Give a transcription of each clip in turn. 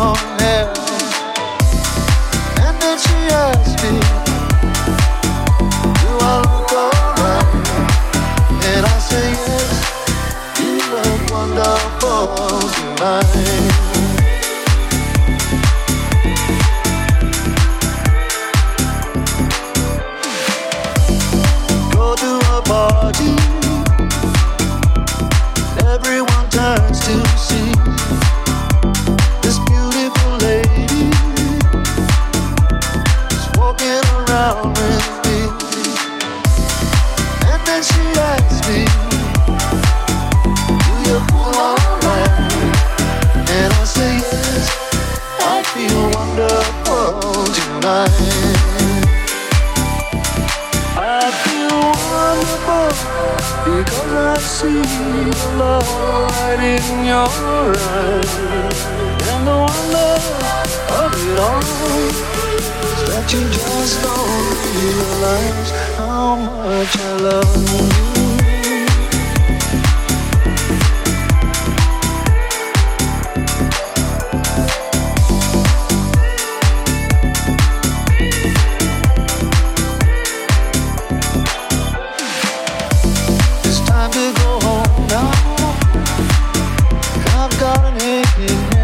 long starting you.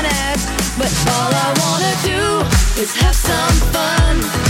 honest, but all I wanna do is have some fun.